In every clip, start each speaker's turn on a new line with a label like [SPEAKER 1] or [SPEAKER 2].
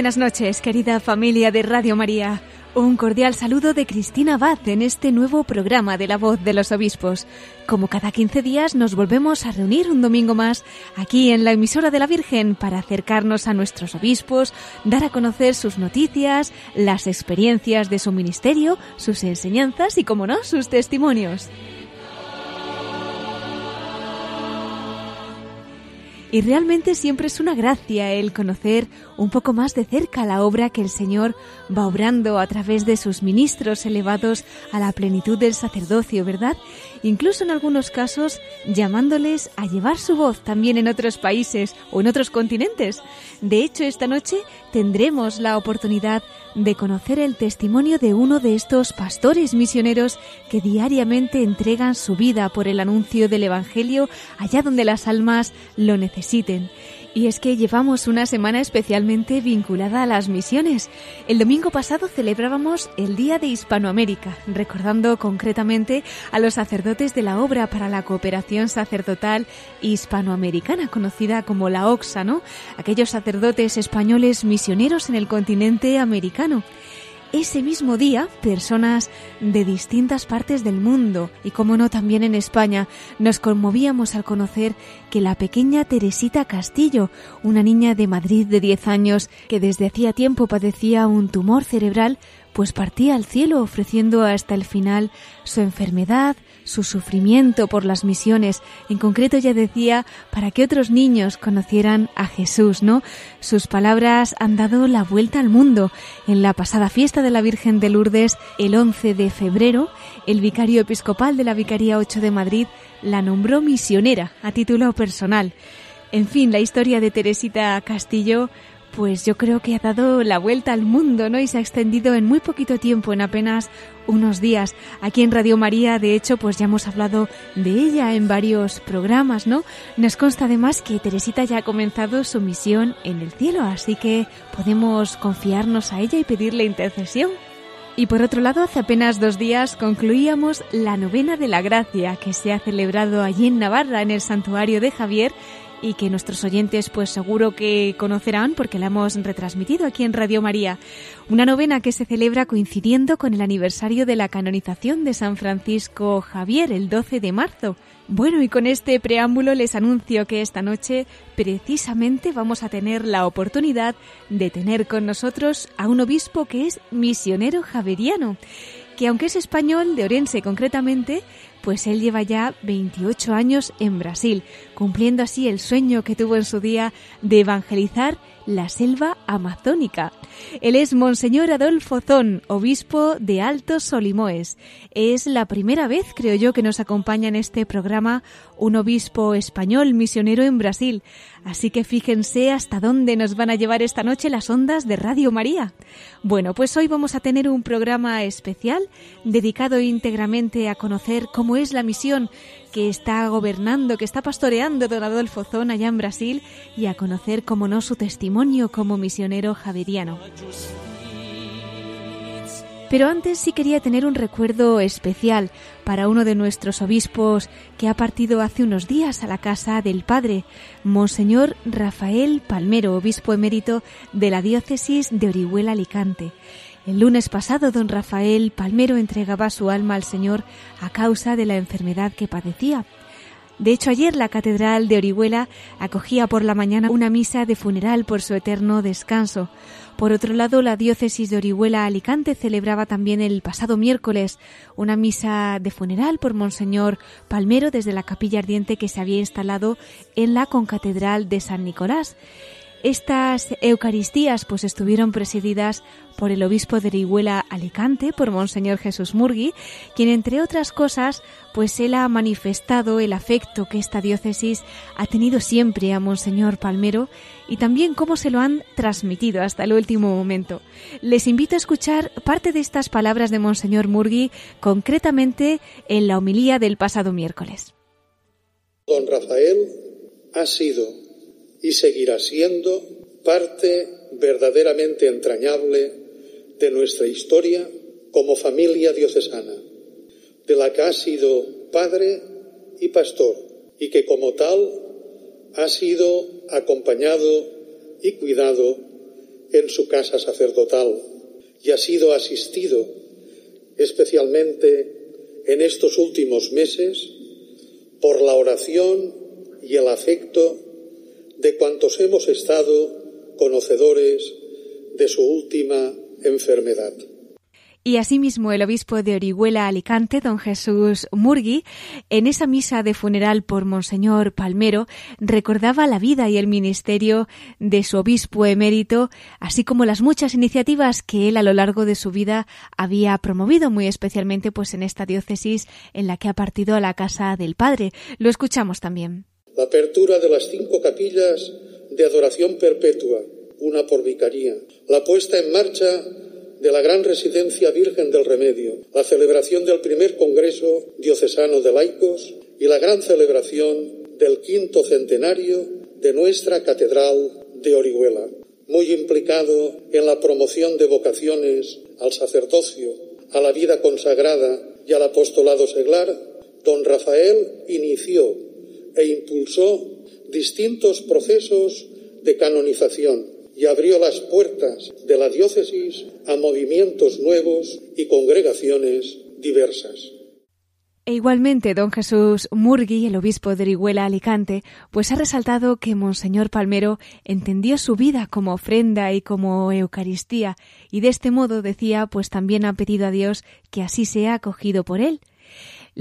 [SPEAKER 1] Buenas noches, querida familia de Radio María. Un cordial saludo de Cristina Abad en este nuevo programa de La Voz de los Obispos. Como cada 15 días nos volvemos a reunir un domingo más aquí en la emisora de la Virgen para acercarnos a nuestros obispos, dar a conocer sus noticias, las experiencias de su ministerio, sus enseñanzas y, como no, sus testimonios. Y realmente siempre es una gracia el conocer un poco más de cerca la obra que el Señor va obrando a través de sus ministros elevados a la plenitud del sacerdocio, ¿verdad? Incluso en algunos casos llamándoles a llevar su voz también en otros países o en otros continentes. De hecho, esta noche tendremos la oportunidad de conocer el testimonio de uno de estos pastores misioneros que diariamente entregan su vida por el anuncio del Evangelio allá donde las almas lo necesiten. Y es que llevamos una semana especialmente vinculada a las misiones. El domingo pasado celebrábamos el Día de Hispanoamérica, recordando concretamente a los sacerdotes de la obra para la cooperación sacerdotal hispanoamericana, conocida como la OXA, ¿no? Aquellos sacerdotes españoles misioneros en el continente americano ese mismo día, personas de distintas partes del mundo y, como no, también en España, nos conmovíamos al conocer que la pequeña Teresita Castillo, una niña de Madrid de 10 años que desde hacía tiempo padecía un tumor cerebral, pues partía al cielo ofreciendo hasta el final su enfermedad, su sufrimiento por las misiones. En concreto ya decía para que otros niños conocieran a Jesús, ¿no? Sus palabras han dado la vuelta al mundo. En la pasada fiesta de la Virgen de Lourdes, el 11 de febrero, el vicario episcopal de la Vicaría 8 de Madrid la nombró misionera a título personal. En fin, la historia de Teresita Castillo pues yo creo que ha dado la vuelta al mundo, ¿no? Y se ha extendido en muy poquito tiempo, en apenas unos días. Aquí en Radio María, de hecho, pues ya hemos hablado de ella en varios programas, ¿no? Nos consta además que Teresita ya ha comenzado su misión en el cielo, así que podemos confiarnos a ella y pedirle intercesión. Y por otro lado, hace apenas dos días concluíamos la novena de la gracia que se ha celebrado allí en Navarra, en el santuario de Javier, y que nuestros oyentes pues seguro que conocerán porque la hemos retransmitido aquí en Radio María. Una novena que se celebra coincidiendo con el aniversario de la canonización de San Francisco Javier el 12 de marzo. Bueno, y con este preámbulo les anuncio que esta noche precisamente vamos a tener la oportunidad de tener con nosotros a un obispo que es misionero javeriano, que aunque es español, de Orense concretamente, pues él lleva ya 28 años en Brasil, cumpliendo así el sueño que tuvo en su día de evangelizar la selva amazónica. Él es Monseñor Adolfo Zón, obispo de Altos Solimoes. Es la primera vez, creo yo, que nos acompaña en este programa un obispo español misionero en Brasil. Así que fíjense hasta dónde nos van a llevar esta noche las ondas de Radio María. Bueno, pues hoy vamos a tener un programa especial dedicado íntegramente a conocer cómo es la misión que está gobernando, que está pastoreando don Adolfo Zón allá en Brasil y a conocer, como no, su testimonio como misionero javeriano. Pero antes sí quería tener un recuerdo especial para uno de nuestros obispos que ha partido hace unos días a la casa del Padre, Monseñor Rafael Palmero, obispo emérito de la diócesis de Orihuela Alicante. El lunes pasado, don Rafael Palmero entregaba su alma al Señor a causa de la enfermedad que padecía. De hecho, ayer la Catedral de Orihuela acogía por la mañana una misa de funeral por su eterno descanso. Por otro lado, la diócesis de Orihuela Alicante celebraba también el pasado miércoles una misa de funeral por Monseñor Palmero desde la capilla ardiente que se había instalado en la concatedral de San Nicolás. Estas Eucaristías pues estuvieron presididas por el obispo de Orihuela Alicante, por Monseñor Jesús Murgui, quien entre otras cosas pues él ha manifestado el afecto que esta diócesis ha tenido siempre a Monseñor Palmero y también cómo se lo han transmitido hasta el último momento. Les invito a escuchar parte de estas palabras de Monseñor Murgui concretamente en la homilía del pasado miércoles.
[SPEAKER 2] Don Rafael ha sido y seguirá siendo parte verdaderamente entrañable de nuestra historia como familia diocesana, de la que ha sido padre y pastor y que como tal ha sido acompañado y cuidado en su casa sacerdotal y ha sido asistido especialmente en estos últimos meses por la oración y el afecto de cuantos hemos estado conocedores de su última enfermedad.
[SPEAKER 1] Y asimismo el obispo de Orihuela Alicante, don Jesús Murgui, en esa misa de funeral por Monseñor Palmero, recordaba la vida y el ministerio de su obispo emérito, así como las muchas iniciativas que él a lo largo de su vida había promovido, muy especialmente pues en esta diócesis en la que ha partido a la casa del Padre. Lo escuchamos también
[SPEAKER 2] la apertura de las cinco capillas de adoración perpetua, una por vicaría, la puesta en marcha de la gran residencia Virgen del Remedio, la celebración del primer Congreso Diocesano de Laicos y la gran celebración del quinto centenario de nuestra Catedral de Orihuela, muy implicado en la promoción de vocaciones al sacerdocio, a la vida consagrada y al apostolado seglar, don Rafael inició e impulsó distintos procesos de canonización y abrió las puertas de la diócesis a movimientos nuevos y congregaciones diversas.
[SPEAKER 1] E igualmente, don Jesús Murgui, el obispo de Orihuela Alicante, pues ha resaltado que Monseñor Palmero entendió su vida como ofrenda y como Eucaristía, y de este modo, decía, pues también ha pedido a Dios que así sea acogido por él.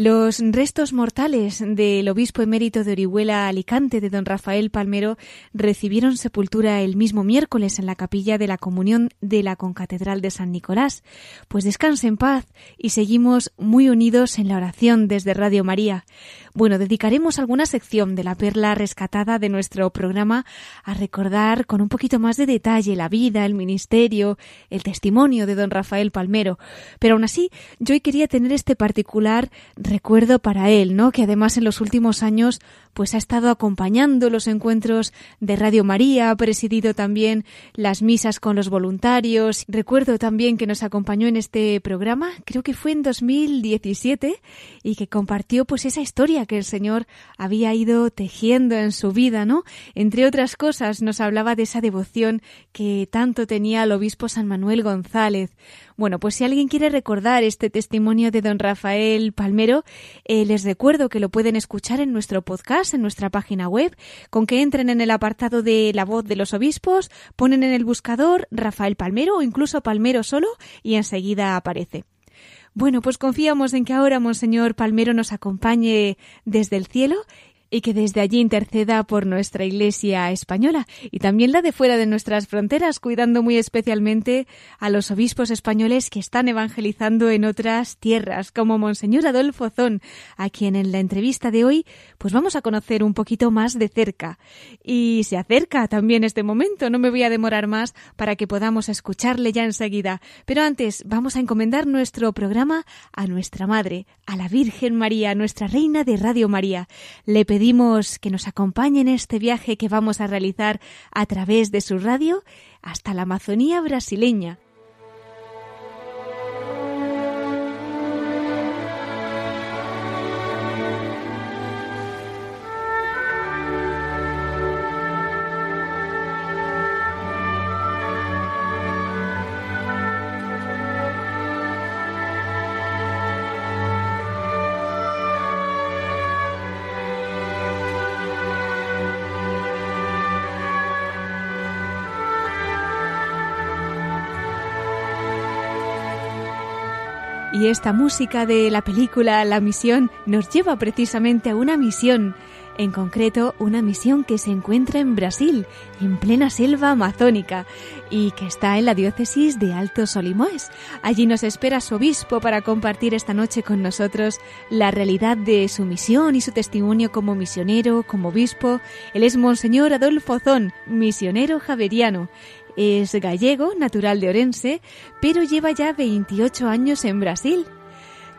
[SPEAKER 1] Los restos mortales del obispo emérito de Orihuela Alicante de don Rafael Palmero recibieron sepultura el mismo miércoles en la capilla de la comunión de la concatedral de San Nicolás. Pues descanse en paz y seguimos muy unidos en la oración desde Radio María. Bueno, dedicaremos alguna sección de la perla rescatada de nuestro programa a recordar con un poquito más de detalle la vida, el ministerio, el testimonio de don Rafael Palmero. Pero aún así, yo hoy quería tener este particular recuerdo para él, ¿no? Que además en los últimos años pues ha estado acompañando los encuentros de Radio María, ha presidido también las misas con los voluntarios. Recuerdo también que nos acompañó en este programa, creo que fue en 2017, y que compartió pues esa historia que el Señor había ido tejiendo en su vida, ¿no? Entre otras cosas, nos hablaba de esa devoción que tanto tenía el obispo San Manuel González. Bueno, pues si alguien quiere recordar este testimonio de don Rafael Palmero, eh, les recuerdo que lo pueden escuchar en nuestro podcast, en nuestra página web, con que entren en el apartado de la voz de los obispos, ponen en el buscador Rafael Palmero o incluso Palmero solo y enseguida aparece. Bueno, pues confiamos en que ahora Monseñor Palmero nos acompañe desde el cielo y que desde allí interceda por nuestra Iglesia española y también la de fuera de nuestras fronteras, cuidando muy especialmente a los obispos españoles que están evangelizando en otras tierras, como Monseñor Adolfo Zón, a quien en la entrevista de hoy pues vamos a conocer un poquito más de cerca. Y se acerca también este momento, no me voy a demorar más para que podamos escucharle ya enseguida. Pero antes vamos a encomendar nuestro programa a nuestra Madre, a la Virgen María, nuestra Reina de Radio María. Pedimos que nos acompañe en este viaje que vamos a realizar a través de su radio hasta la Amazonía brasileña Y esta música de la película La Misión nos lleva precisamente a una misión en concreto una misión que se encuentra en Brasil, en plena selva amazónica, y que está en la diócesis de Alto Solimoes. Allí nos espera su obispo para compartir esta noche con nosotros la realidad de su misión y su testimonio como misionero, como obispo. Él es Monseñor Adolfo Zón, misionero javeriano. Es gallego, natural de Orense, pero lleva ya 28 años en Brasil.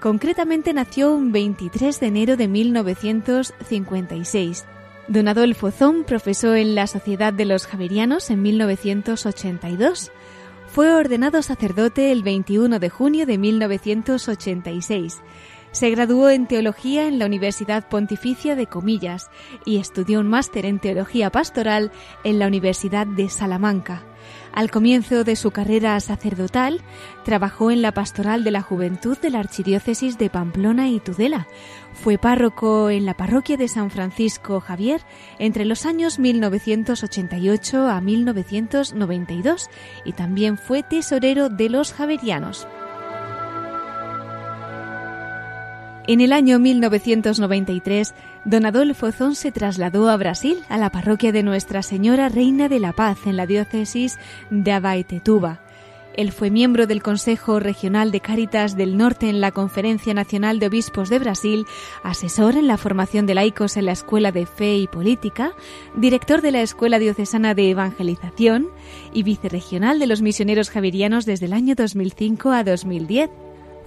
[SPEAKER 1] Concretamente nació un 23 de enero de 1956. Don Adolfo Zón profesó en la Sociedad de los Javerianos en 1982. Fue ordenado sacerdote el 21 de junio de 1986. Se graduó en teología en la Universidad Pontificia de Comillas y estudió un máster en teología pastoral en la Universidad de Salamanca. Al comienzo de su carrera sacerdotal, trabajó en la pastoral de la juventud de la Archidiócesis de Pamplona y Tudela. Fue párroco en la parroquia de San Francisco Javier entre los años 1988 a 1992 y también fue tesorero de los Javerianos. En el año 1993, don Adolfo Zón se trasladó a Brasil, a la parroquia de Nuestra Señora Reina de la Paz, en la diócesis de Abaetetuba. Él fue miembro del Consejo Regional de Cáritas del Norte en la Conferencia Nacional de Obispos de Brasil, asesor en la formación de laicos en la Escuela de Fe y Política, director de la Escuela Diocesana de Evangelización y vicerregional de los misioneros javerianos desde el año 2005 a 2010.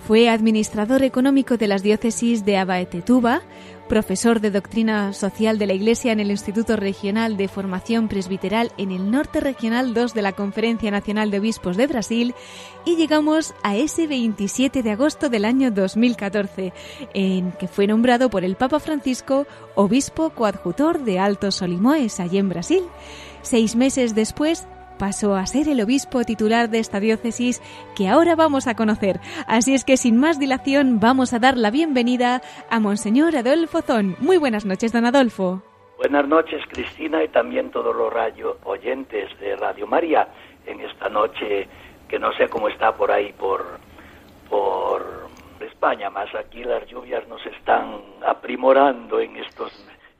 [SPEAKER 1] Fue administrador económico de las diócesis de Abaetetuba, profesor de doctrina social de la Iglesia en el Instituto Regional de Formación Presbiteral en el Norte Regional 2 de la Conferencia Nacional de Obispos de Brasil y llegamos a ese 27 de agosto del año 2014, en que fue nombrado por el Papa Francisco obispo coadjutor de Alto Solimoes, allí en Brasil. Seis meses después pasó a ser el obispo titular de esta diócesis que ahora vamos a conocer. Así es que sin más dilación vamos a dar la bienvenida a Monseñor Adolfo Zón. Muy buenas noches, don Adolfo.
[SPEAKER 3] Buenas noches, Cristina, y también todos los radio oyentes de Radio María en esta noche que no sé cómo está por ahí por por España, más aquí las lluvias nos están aprimorando en estos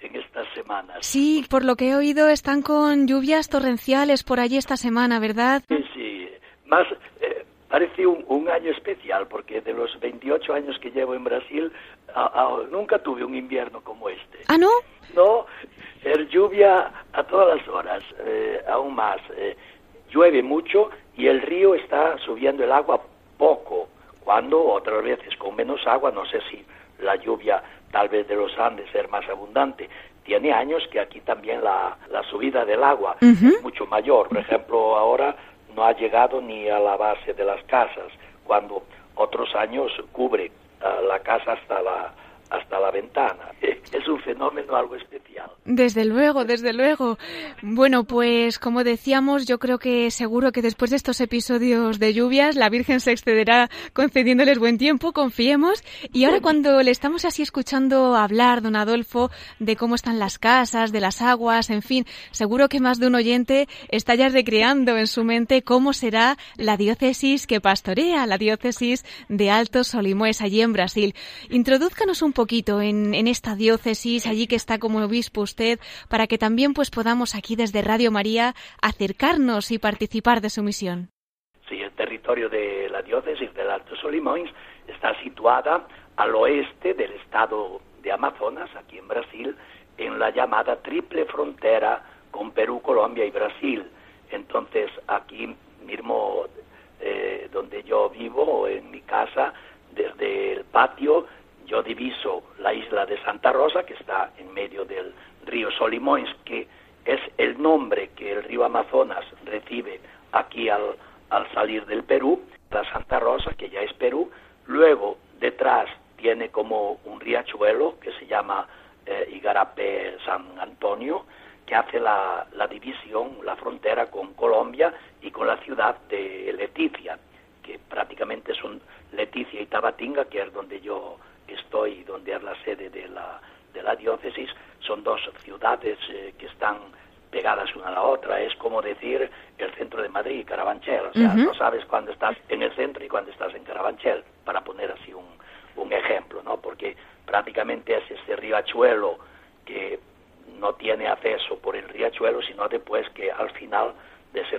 [SPEAKER 3] en estas semanas.
[SPEAKER 1] Sí, por lo que he oído están con lluvias torrenciales por allí esta semana, ¿verdad?
[SPEAKER 3] Sí, sí. Más eh, parece un, año especial porque de los 28 años que llevo en Brasil nunca tuve un invierno como este.
[SPEAKER 1] ¿Ah, no?
[SPEAKER 3] No, es lluvia a todas las horas, eh, aún más. Eh, llueve mucho y el río está subiendo el agua poco, cuando otras veces con menos agua, no sé si la lluvia tal vez de los Andes ser más abundante. Tiene años que aquí también la, la subida del agua es mucho mayor. Por ejemplo, ahora no ha llegado ni a la base de las casas, cuando otros años cubre ah, la casa hasta la, hasta la ventana. Es un fenómeno algo especial.
[SPEAKER 1] Desde luego, desde luego. Bueno, pues como decíamos, yo creo que seguro que después de estos episodios de lluvias, la Virgen se excederá concediéndoles buen tiempo, confiemos. Y ahora cuando le estamos así escuchando hablar, don Adolfo, de cómo están las casas, de las aguas, en fin, seguro que más de un oyente está ya recreando en su mente cómo será la diócesis que pastorea, la diócesis de Alto Solimoes, allí en Brasil. Introduzcanos un poquito en, en esta diócesis, allí que está como obispo usted, para que también pues podamos aquí desde Radio María acercarnos y participar de su misión.
[SPEAKER 3] Sí, el territorio de la diócesis del Alto Solimões está situada al oeste del estado de Amazonas, aquí en Brasil, en la llamada triple frontera con Perú, Colombia y Brasil. Entonces, aquí mismo eh, donde yo vivo, en mi casa, desde el patio yo diviso la isla de Santa Rosa, que está en medio del río Solimões, que es el nombre que el río Amazonas recibe aquí al, al salir del Perú, la Santa Rosa, que ya es Perú, luego detrás tiene como un riachuelo que se llama eh, Igarapé San Antonio, que hace la, la división, la frontera con Colombia y con la ciudad de Leticia, que prácticamente son Leticia y Tabatinga, que es donde yo estoy, donde es la sede de la, de la diócesis, son dos ciudades eh, que están pegadas una a la otra. Es como decir el centro de Madrid y Carabanchel. O sea, no sabes cuándo estás en el centro y cuándo estás en Carabanchel, para poner así un, un ejemplo, ¿no? Porque prácticamente es este riachuelo que no tiene acceso por el riachuelo, sino después que al final de ese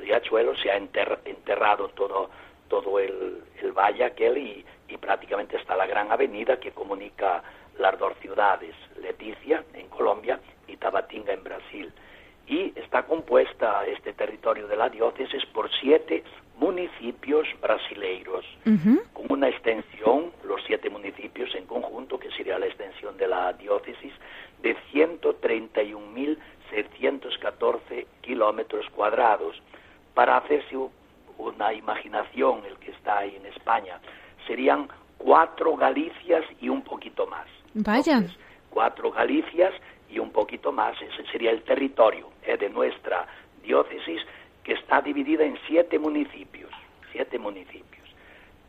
[SPEAKER 3] riachuelo se ha enterrado todo, todo el, el valle aquel y, y prácticamente está la gran avenida que comunica las dos ciudades, Leticia en Colombia y Tabatinga en Brasil. Y está compuesta este territorio de la diócesis por siete municipios brasileiros, con una extensión, los siete municipios en conjunto, que sería la extensión de la diócesis, de 131.614 kilómetros cuadrados. Para hacerse una imaginación, el que está ahí en España, serían cuatro Galicias y un poquito más.
[SPEAKER 1] Vaya.
[SPEAKER 3] cuatro Galicias y un poquito más. Ese sería el territorio eh, de nuestra diócesis que está dividida en siete municipios, siete municipios,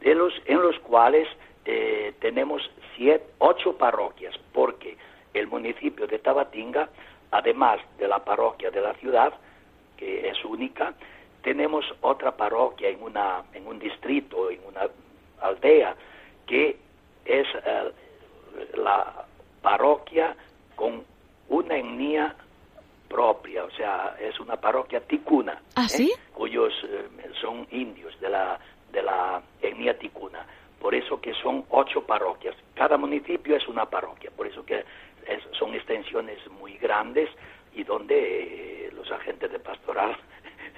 [SPEAKER 3] de los, en los cuales eh, tenemos siete, ocho parroquias, porque el municipio de Tabatinga, además de la parroquia de la ciudad, que es única, tenemos otra parroquia en, una, en un distrito, en una aldea, que es eh, la parroquia con una etnia propia, o sea, es una parroquia ticuna,
[SPEAKER 1] ¿Ah,
[SPEAKER 3] ¿eh? cuyos eh, son indios de la, de la etnia ticuna. Por eso que son ocho parroquias. Cada municipio es una parroquia, por eso que son extensiones muy grandes y donde los agentes de pastoral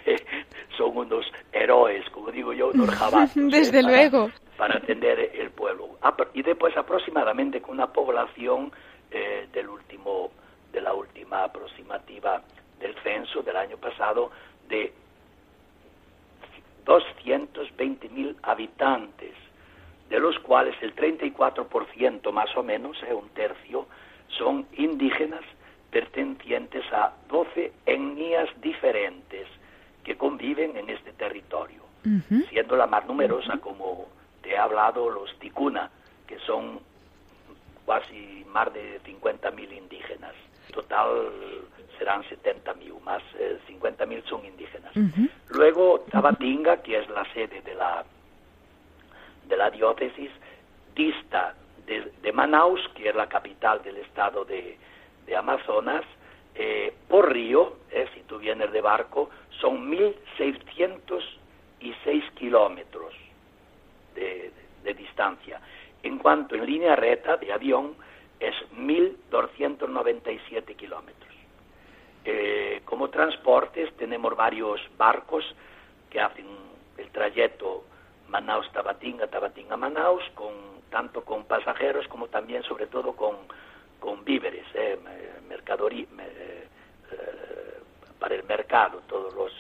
[SPEAKER 3] son unos héroes, como digo yo, unos.
[SPEAKER 1] Desde luego
[SPEAKER 3] para atender el pueblo. Y después aproximadamente con una población eh, del último, de la última aproximativa del censo del año pasado de 220.000 habitantes, de los cuales el 34% más o menos, eh, un tercio, son indígenas pertenecientes a 12 etnias diferentes que conviven en este territorio, siendo la más numerosa como te he hablado los ticuna, que son casi más de 50.000 indígenas. Total serán 70.000, más eh, 50.000 son indígenas. Luego Tabatinga, que es la sede de la, de la diócesis, dista de, Manaus, que es la capital del estado de, de Amazonas, eh, por río, eh, si tú vienes de barco, son 1.606 kilómetros de, distancia. En cuanto en línea recta de avión es 1.297 kilómetros. Eh, como transportes tenemos varios barcos que hacen el trayecto Manaus-Tabatinga, Tabatinga-Manaus, con, tanto con pasajeros como también, sobre todo, con, con víveres, eh, mercadoría, eh, para el mercado, todos los,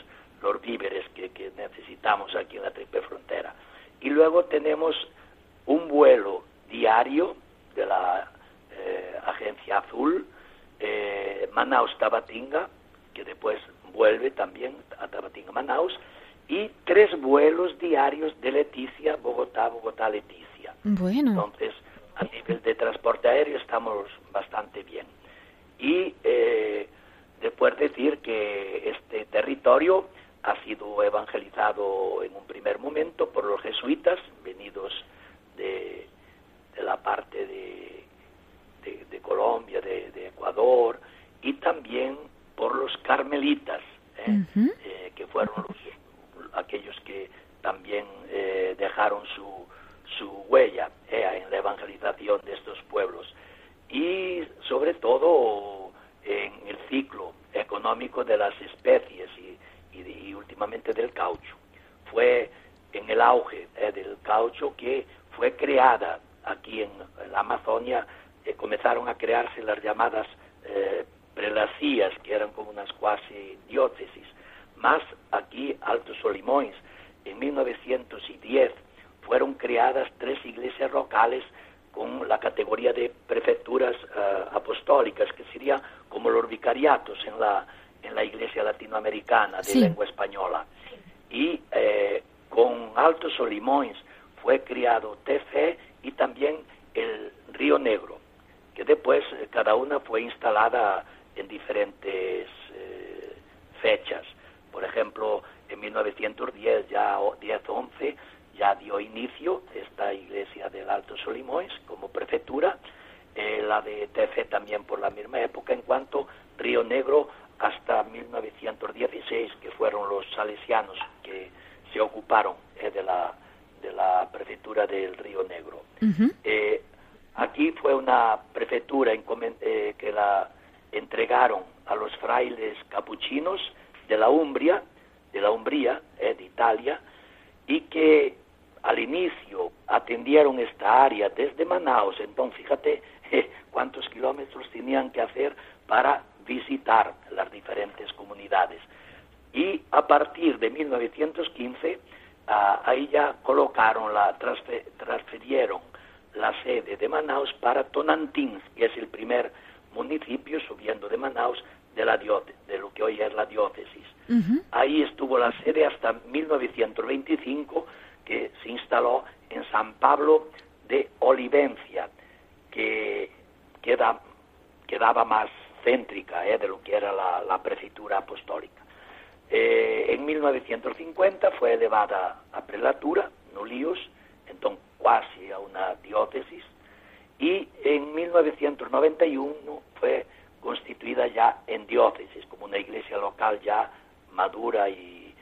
[SPEAKER 3] los víveres que, que necesitamos aquí en la triple frontera. Y luego tenemos un vuelo diario de la eh, Agencia Azul, eh, Manaus-Tabatinga, que después vuelve también a Tabatinga-Manaus, y tres vuelos diarios de Leticia, Bogotá, Bogotá-Leticia.
[SPEAKER 1] Bueno.
[SPEAKER 3] Entonces, a nivel de transporte aéreo estamos bastante bien. Y eh, después decir que este territorio ha sido evangelizado en un primer momento por los jesuitas venidos de, la parte de, de, Colombia, de, Ecuador, y también por los carmelitas, ¿eh? Eh, que fueron aquellos que también eh, dejaron su, su huella en la evangelización de estos pueblos. Y sobre todo en el ciclo económico de las especies y últimamente del caucho. Fue en el auge eh, del caucho que fue creada aquí en, la Amazonia, eh, comenzaron a crearse las llamadas eh, prelacías, que eran como unas cuasi diócesis. Más aquí, Altos Solimoins, en 1910 fueron creadas tres iglesias locales con la categoría de prefecturas apostólicas, que sería como los vicariatos en la, en la Iglesia Latinoamericana de lengua española. Y eh, con Altos Solimões fue criado TC y también el Río Negro, que después eh, cada una fue instalada en diferentes eh, fechas. Por ejemplo, en 1910, ya 10-11, ya dio inicio esta iglesia del Alto Solimões como prefectura eh, la de Tefe también por la misma época, en cuanto Río Negro hasta 1916, que fueron los salesianos que se ocuparon eh, de, la, de la prefectura del Río Negro. Eh, aquí fue una prefectura que la entregaron a los frailes capuchinos de la Umbria, de la Umbría, de Italia, y que al inicio atendieron esta área desde Manaus, entonces fíjate cuántos kilómetros tenían que hacer para visitar las diferentes comunidades. Y a partir de 1915, ah, ahí ya colocaron, la, transfirieron la sede de Manaus para Tonantins, que es el primer municipio subiendo de Manaus de, la de lo que hoy es la diócesis. Ahí estuvo la sede hasta 1925, que se instaló en San Pablo de Olivencia, que queda, quedaba más céntrica eh, de lo que era la, prefectura apostólica. Eh, en 1950 fue elevada a prelatura, Nulíos, entonces casi a una diócesis, y en 1991 fue constituida ya en diócesis, como una iglesia local ya madura y,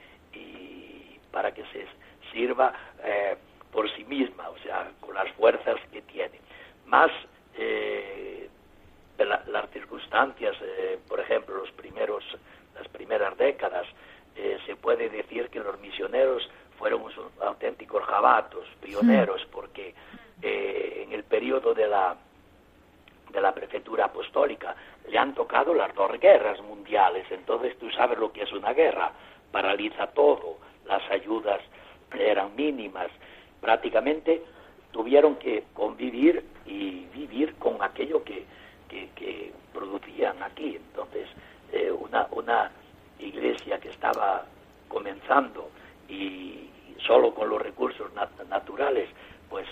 [SPEAKER 3] para que se sirva eh, por sí misma, o sea, con las fuerzas que tiene. Más eh, las circunstancias, eh, por ejemplo, los primeros, las primeras décadas, se puede decir que los misioneros fueron auténticos jabatos, pioneros, porque en el periodo de la de la prefectura apostólica le han tocado las dos guerras mundiales, entonces tú sabes lo que es una guerra, paraliza todo, las ayudas eran mínimas, prácticamente tuvieron que convivir y vivir con aquello que, que, producían aquí. Entonces, eh, una, una iglesia que estaba comenzando y solo con los recursos naturales, pues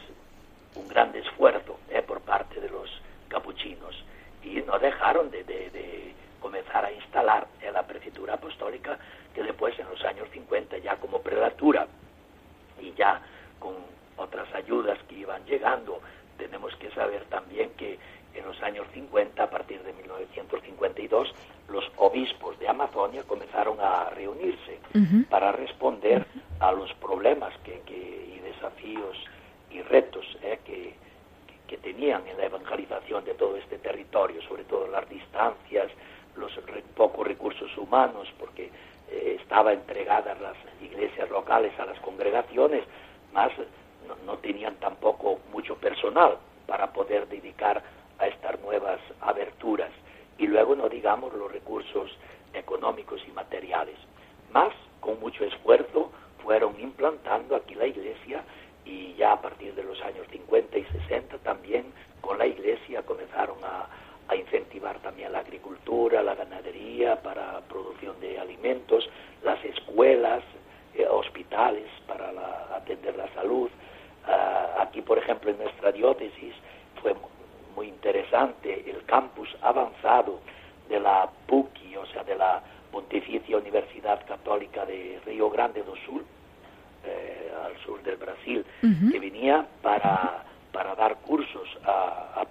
[SPEAKER 3] un gran esfuerzo eh, por parte de los capuchinos y no dejaron de, de comenzar a instalar en la prefectura apostólica que después en los años 50 ya como prelatura y ya con otras ayudas que iban llegando. Tenemos que saber también que en los años 50, a partir de 1952, los obispos de Amazonia comenzaron a reunirse para responder a los problemas que, y desafíos y retos eh, que, que, tenían en la evangelización de todo este territorio, sobre todo las distancias, los pocos recursos humanos, porque eh, estaba entregadas las iglesias locales a las congregaciones, más no, tenían tampoco mucho personal para poder dedicar a estas nuevas aberturas. Y luego no digamos los recursos económicos y materiales. Más, con mucho esfuerzo, fueron implantando aquí la iglesia y ya a partir de los años 50 y 60 también con la iglesia comenzaron a, a incentivar también la agricultura, la ganadería para producción de alimentos, las escuelas, eh, hospitales para atender la salud. Ah, aquí, por ejemplo, en nuestra diócesis fue muy interesante el campus avanzado de la PUCI, o sea, de la Pontificia Universidad Católica de Río Grande do Sul, eh, al sur del Brasil, que venía para para dar cursos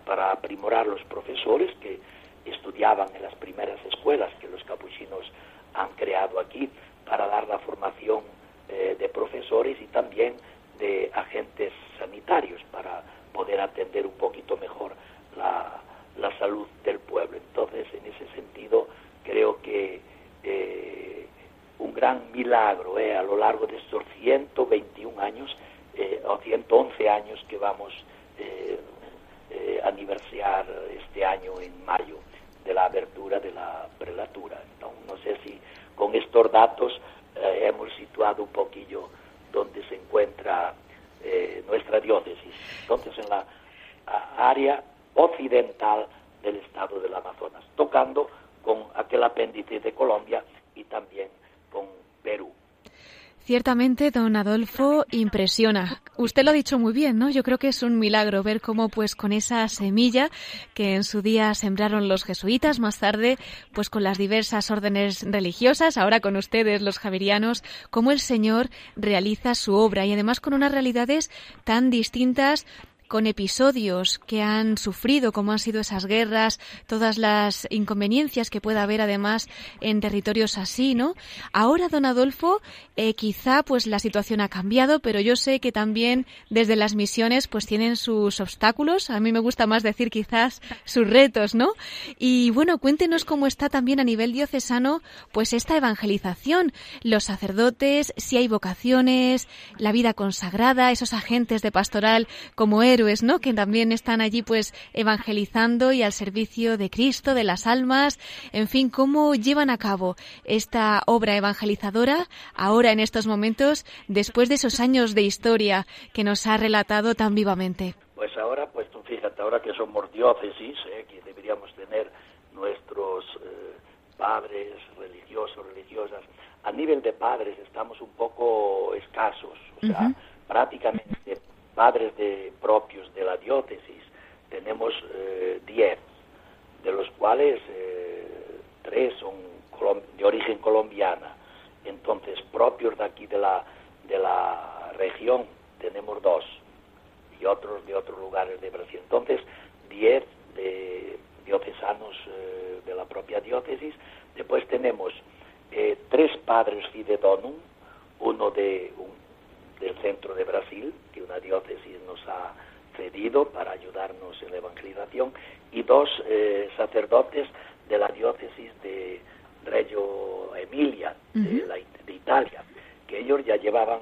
[SPEAKER 3] para aprimorar los profesores que estudiaban en las primeras escuelas que los capuchinos han creado aquí, para dar la formación eh, de profesores y también de agentes sanitarios para poder atender un poquito mejor la, salud del pueblo. Entonces, en ese sentido, creo que eh, un gran milagro eh, a lo largo de estos 121 años o 111 años que vamos eh, eh, aniversar este año en mayo de la abertura de la prelatura. no sé si con estos datos eh, hemos situado un poquillo donde se encuentra eh, nuestra diócesis. Entonces, en la área occidental del estado del Amazonas, tocando con aquel apéndice de Colombia y también con Perú.
[SPEAKER 1] Ciertamente, don Adolfo, impresiona. Usted lo ha dicho muy bien, ¿no? Yo creo que es un milagro ver cómo, pues, con esa semilla que en su día sembraron los jesuitas, más tarde, pues, con las diversas órdenes religiosas, ahora con ustedes, los javerianos, cómo el Señor realiza su obra y además con unas realidades tan distintas con episodios que han sufrido, como han sido esas guerras, todas las inconveniencias que pueda haber además en territorios así, ¿no? Ahora, don Adolfo, eh, quizá pues la situación ha cambiado, pero yo sé que también desde las misiones pues tienen sus obstáculos. A mí me gusta más decir quizás sus retos, ¿no? Y bueno, cuéntenos cómo está también a nivel diocesano pues esta evangelización, los sacerdotes, si hay vocaciones, la vida consagrada, esos agentes de pastoral como héroes, ¿no? Que también están allí pues evangelizando y al servicio de Cristo, de las almas, en fin, cómo llevan a cabo esta obra evangelizadora ahora en estos momentos después de esos años de historia que nos ha relatado tan vivamente.
[SPEAKER 3] Pues ahora, pues tú fíjate, ahora que somos diócesis, ¿eh? que deberíamos tener nuestros eh, padres religiosos, religiosas, a nivel de padres estamos un poco escasos, o sea, prácticamente padres de propios de la diócesis tenemos 10, eh, de los cuales eh, tres son de origen colombiana, entonces propios de aquí de la, de la región tenemos dos y otros de otros lugares de Brasil. Entonces, 10 de diocesanos eh, de la propia diócesis. Después tenemos eh, tres padres fidedonum, uno de del centro de Brasil, que una diócesis nos ha cedido para ayudarnos en la evangelización, y dos eh, sacerdotes de la diócesis de Reggio Emilia, de, Italia, que ellos ya llevaban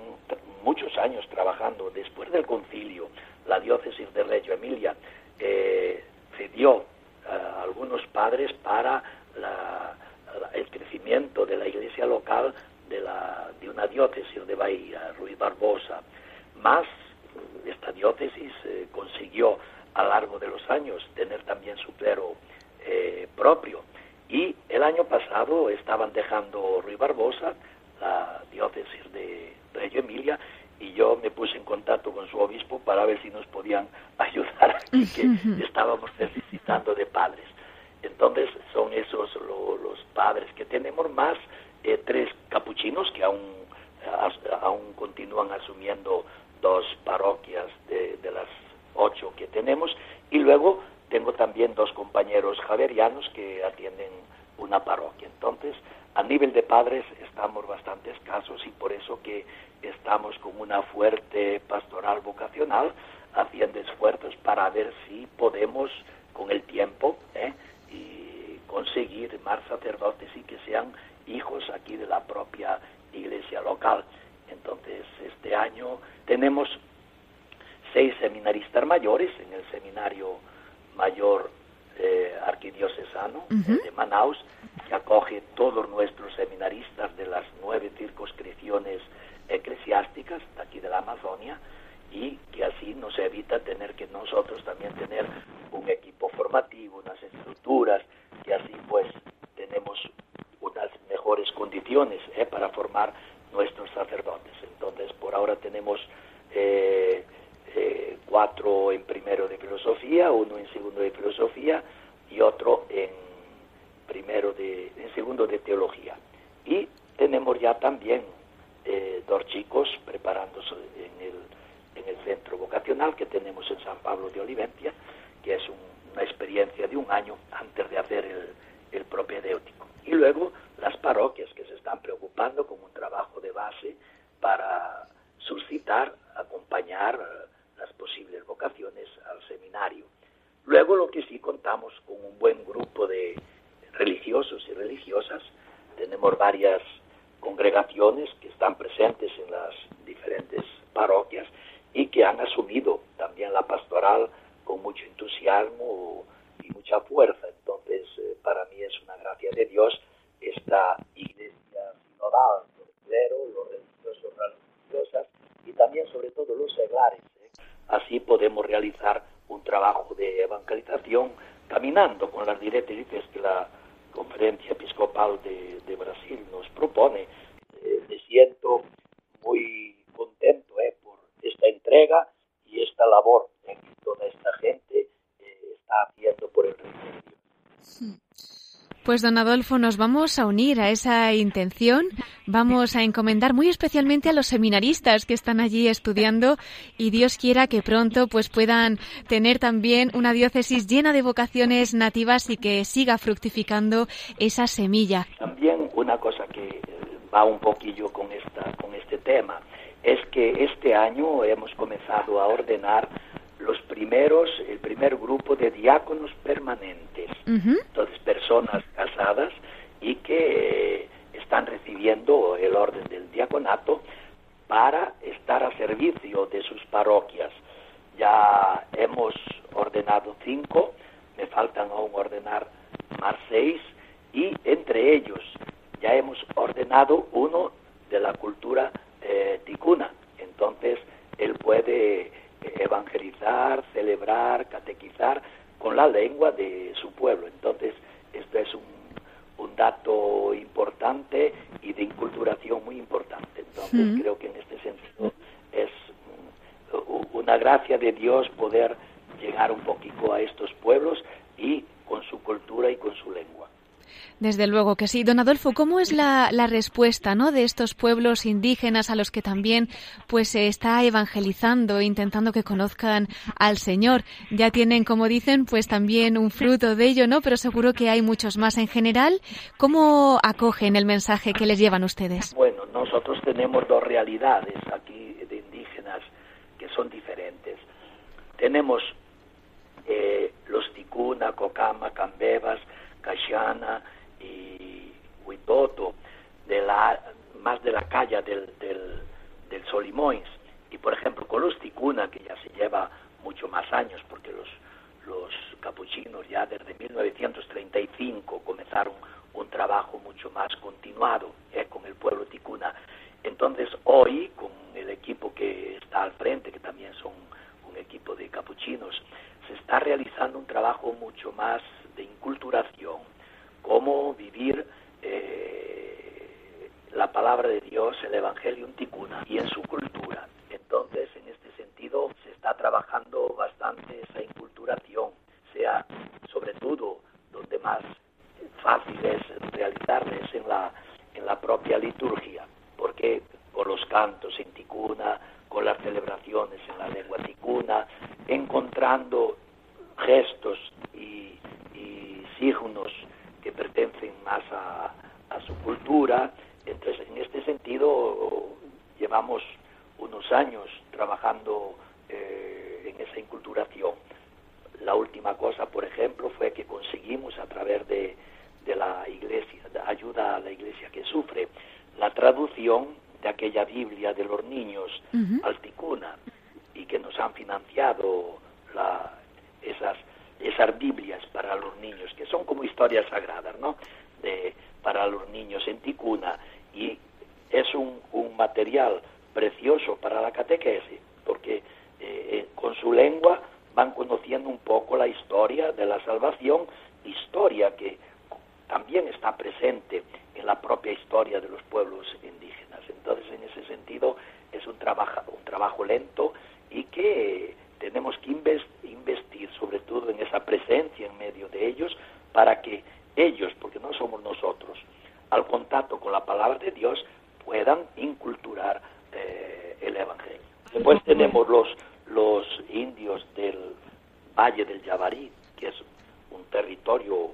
[SPEAKER 3] muchos años trabajando. Después del concilio, la diócesis de Reggio Emilia eh, cedió a algunos padres para el crecimiento de la iglesia local de, la, de una diócesis de Bahía, Ruiz Barbosa. Más, esta diócesis eh, consiguió a lo largo de los años tener también su clero eh, propio. Y el año pasado estaban dejando Ruiz Barbosa, la diócesis de Reggio Emilia, y yo me puse en contacto con su obispo para ver si nos podían ayudar aquí, que estábamos necesitando de padres. Entonces son esos los padres que tenemos más eh, tres capuchinos que aún, aún continúan asumiendo dos parroquias de, de, las ocho que tenemos y luego tengo también dos compañeros javerianos que atienden una parroquia. Entonces, a nivel de padres estamos bastante escasos y por eso que estamos con una fuerte pastoral vocacional haciendo esfuerzos para ver si podemos con el tiempo ¿eh? Conseguir más sacerdotes y que sean hijos aquí de la propia iglesia local. Entonces, este año tenemos seis seminaristas mayores en el seminario mayor eh, arquidiocesano de Manaus, que acoge todos nuestros seminaristas de las nueve circunscripciones eclesiásticas de aquí de la Amazonia y que así nos evita tener que nosotros también tener un equipo formativo, unas estructuras, que así pues tenemos unas mejores condiciones eh, para formar nuestros sacerdotes. Entonces, por ahora tenemos eh, eh, cuatro en primero de filosofía, uno en segundo de filosofía y otro en primero de, en segundo de teología. Y tenemos ya también eh, dos chicos preparándose en el, en el centro vocacional que tenemos en San Pablo de Oliventia, que es una experiencia de un año antes de hacer el, el propedéutico. Y luego las parroquias que se están preocupando con un trabajo de base para suscitar, acompañar las posibles vocaciones al seminario. Luego lo que sí contamos con un buen grupo de religiosos y religiosas, tenemos varias congregaciones que están presentes en las diferentes parroquias y que han asumido también la pastoral con mucho entusiasmo y mucha fuerza. Entonces, eh, para mí es una gracia de Dios esta iglesia sinodal, los clero, los religiosos, religiosas y también sobre todo los seglares. ¿eh? Así podemos realizar un trabajo de evangelización caminando con las directrices que la Conferencia Episcopal de, Brasil nos propone. Eh, me siento muy contento eh, por esta entrega y esta labor que toda esta gente está haciendo por el reino Dios.
[SPEAKER 1] Pues don Adolfo, nos vamos a unir a esa intención, vamos a encomendar muy especialmente a los seminaristas que están allí estudiando y Dios quiera que pronto pues puedan tener también una diócesis llena de vocaciones nativas y que siga fructificando esa semilla.
[SPEAKER 3] También una cosa que eh, va un poquillo con esta con este tema es que este año hemos comenzado a ordenar los primeros, el primer grupo de diáconos permanentes, entonces personas casadas y que eh, están recibiendo el orden del diaconato para estar a servicio de sus parroquias. Ya hemos ordenado cinco, me faltan aún ordenar más seis y entre ellos ya hemos ordenado uno de la cultura eh, ticuna. Entonces él puede evangelizar, celebrar, catequizar con la lengua de su pueblo. Entonces, esto es un, un dato importante y de inculturación muy importante. Entonces, creo que en este sentido es una gracia de Dios poder llegar un poquito a estos pueblos y con su cultura y con su lengua.
[SPEAKER 1] Desde luego que sí. Don Adolfo, ¿cómo es la, respuesta ¿no? de estos pueblos indígenas a los que también pues se está evangelizando, intentando que conozcan al Señor? Ya tienen, como dicen, pues también un fruto de ello, ¿no? Pero seguro que hay muchos más en general. ¿Cómo acogen el mensaje que les llevan ustedes?
[SPEAKER 3] Bueno, nosotros tenemos dos realidades aquí de indígenas que son diferentes. Tenemos eh, los ticuna, cocama, cambebas, cachana, y Huitoto, de la, más de la calle del, del, del y por ejemplo con los Ticuna, que ya se lleva mucho más años, porque los, los capuchinos ya desde 1935 comenzaron un trabajo mucho más continuado eh, con el pueblo ticuna. Entonces hoy, con el equipo que está al frente, que también son un equipo de capuchinos, se está realizando un trabajo mucho más de inculturación, cómo vivir eh, la palabra de Dios, el Evangelio en Ticuna y en su cultura. Entonces, en este sentido, se está trabajando bastante esa inculturación, sea sobre todo donde más fácil es realizarles en la, en la propia liturgia, porque con los cantos en ticuna, con las celebraciones en la lengua ticuna, encontrando gestos y, y signos que pertenecen más a, su cultura. Entonces, en este sentido, llevamos unos años trabajando eh, en esa inculturación. La última cosa, por ejemplo, fue que conseguimos a través de, de la iglesia, de ayuda a la iglesia que sufre, la traducción de aquella Biblia de los niños al ticuna y que nos han financiado la, esas esas Biblias para los niños, que son como historias sagradas, ¿no? De, para los niños en Ticuna, y es un, un material precioso para la catequesis, porque eh, eh, con su lengua van conociendo un poco la historia de la salvación, historia que también está presente en la propia historia de los pueblos indígenas. Entonces, en ese sentido, es un trabajo, un trabajo lento y que tenemos que investir sobre todo en esa presencia en medio de ellos para que ellos, porque no somos nosotros, al contacto con la palabra de Dios puedan inculturar eh, el Evangelio. Después tenemos los, los indios del Valle del Yabarí, que es un territorio,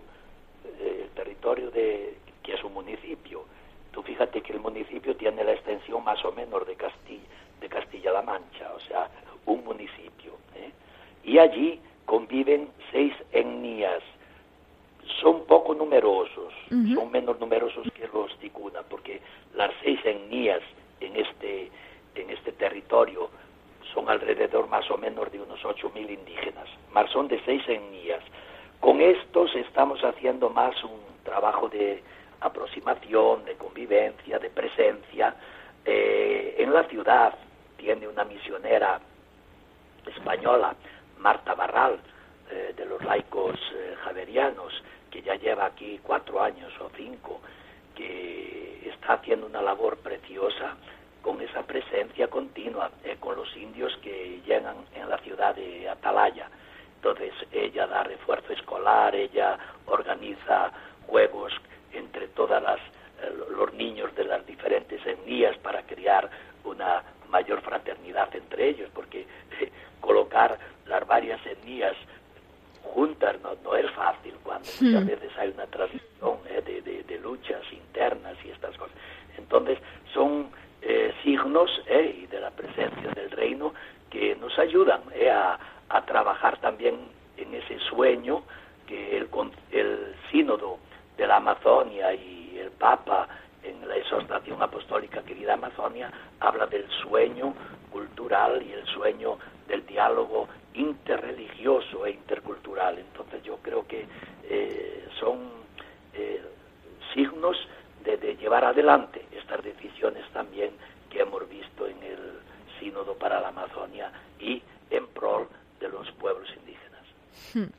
[SPEAKER 3] eh, territorio de, que es un municipio. Tú fíjate que el municipio tiene la extensión más o menos de Castilla, de Castilla-La Mancha, o sea, un municipio. ¿eh? Y allí conviven seis etnias. Son poco numerosos, son menos numerosos que los ticuna, porque las seis etnias en este, en este territorio son alrededor más o menos de unos ocho mil indígenas, más son de seis etnias. Con estos estamos haciendo más un trabajo de aproximación, de convivencia, de presencia. Eh, en la ciudad tiene una misionera española, Marta Barral, eh, de los laicos eh, javerianos, que ya lleva aquí cuatro años o cinco, que está haciendo una labor preciosa con esa presencia continua eh, con los indios que llegan en la ciudad de Atalaya. Entonces ella da refuerzo escolar, ella organiza juegos entre todas las eh, los niños de las diferentes etnias para crear una mayor fraternidad entre ellos, porque eh, colocar las varias etnias juntas no, no es fácil cuando muchas
[SPEAKER 1] Hmm.
[SPEAKER 3] veces hay una tradición eh, de, de- de luchas internas y estas cosas. Entonces son eh, signos eh, y de la presencia del reino que nos ayudan eh, a, a trabajar también en ese sueño que el, con- el sínodo de la Amazonia y el Papa en la exhortación apostólica querida Amazonia habla del sueño cultural y el sueño del diálogo interreligioso e intercultural. Entonces yo creo que eh, son eh, signos de, de llevar adelante estas decisiones también que hemos visto en el sínodo para la Amazonia y en prol de los pueblos indígenas.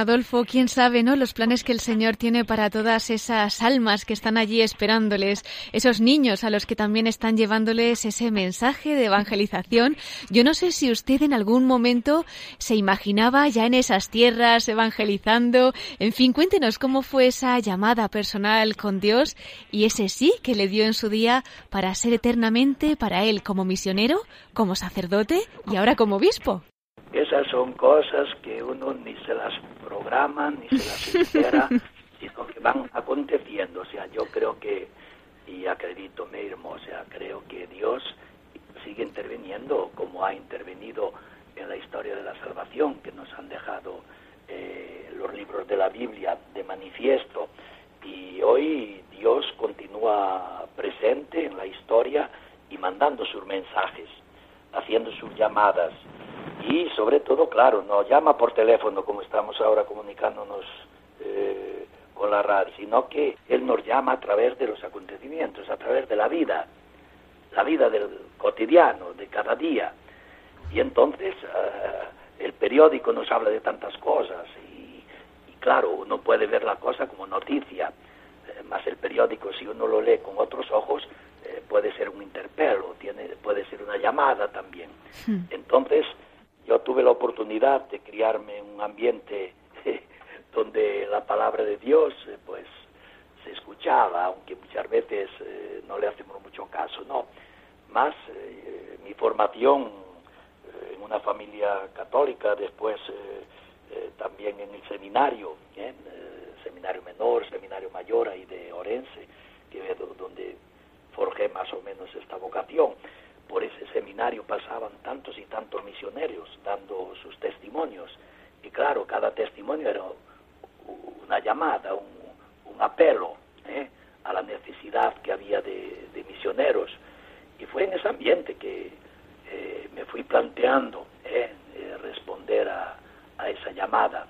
[SPEAKER 1] Adolfo, quién sabe, ¿no? Los planes que el Señor tiene para todas esas almas que están allí esperándoles, esos niños a los que también están llevándoles ese mensaje de evangelización. Yo no sé si usted en algún momento se imaginaba ya en esas tierras evangelizando. En fin, cuéntenos cómo fue esa llamada personal con Dios y ese sí que le dio en su día para ser eternamente para él como misionero, como sacerdote y ahora como obispo.
[SPEAKER 3] Esas son cosas que uno ni se las programa, ni se las espera, sino que van aconteciendo. O sea, yo creo que, y acredito mismo, o sea, creo que Dios sigue interviniendo como ha intervenido en la historia de la salvación que nos han dejado eh, los libros de la Biblia de manifiesto. Y hoy Dios continúa presente en la historia y mandando sus mensajes, haciendo sus llamadas y sobre todo, claro, no llama por teléfono como estamos ahora comunicándonos eh, con la radio, sino que Él nos llama a través de los acontecimientos, a través de la vida, la vida del cotidiano, de cada día. Y entonces eh, el periódico nos habla de tantas cosas y, y claro, uno puede ver la cosa como noticia, eh, más el periódico si uno lo lee con otros ojos eh, puede ser un interpelo, tiene, puede ser una llamada también. Entonces, yo tuve la oportunidad de criarme en un ambiente donde la palabra de Dios eh, pues se escuchaba, aunque muchas veces eh, no le hacemos mucho caso, ¿no? Más eh, mi formación en una familia católica, después también en el seminario, seminario menor, seminario mayor ahí de Orense, que es do- donde forjé más o menos esta vocación. Por ese seminario pasaban tantos y tantos misioneros dando sus testimonios. Y claro, cada testimonio era una llamada, un, apelo ¿eh? a la necesidad que había de, misioneros. Y fue en ese ambiente que eh, me fui planteando ¿eh? Responder a, esa llamada.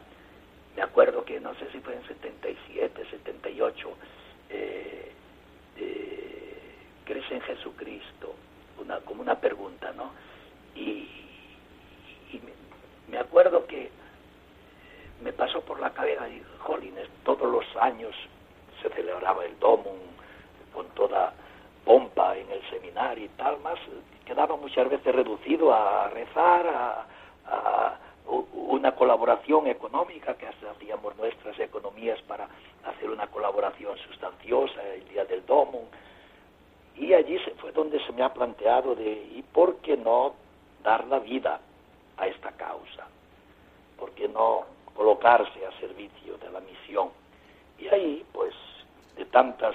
[SPEAKER 3] Me acuerdo que no sé si fue en 77, 78, eh, eh, ¿crees en Jesucristo? Una, como una pregunta, ¿no? Y, me, acuerdo que me pasó por la cabeza y, jolines, todos los años se celebraba el Domum con toda pompa en el seminario y tal, más quedaba muchas veces reducido a rezar, a, a una colaboración económica que hacíamos nuestras economías para hacer una colaboración sustanciosa el día del Domum. Y allí fue donde se me ha planteado de, ¿y por qué no dar la vida a esta causa? ¿Por qué no colocarse a servicio de la misión? Y ahí, pues, de tantas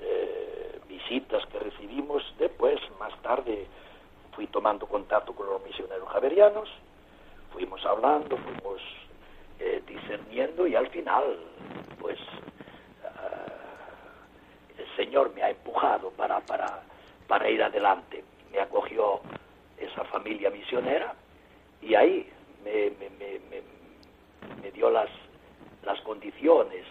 [SPEAKER 3] eh, visitas que recibimos, después, más tarde, fui tomando contacto con los misioneros javerianos, fuimos hablando, fuimos eh, discerniendo y al final, pues, Señor me ha empujado para, para, para ir adelante. Me acogió esa familia misionera y ahí me, me, me, me- dio las, las condiciones,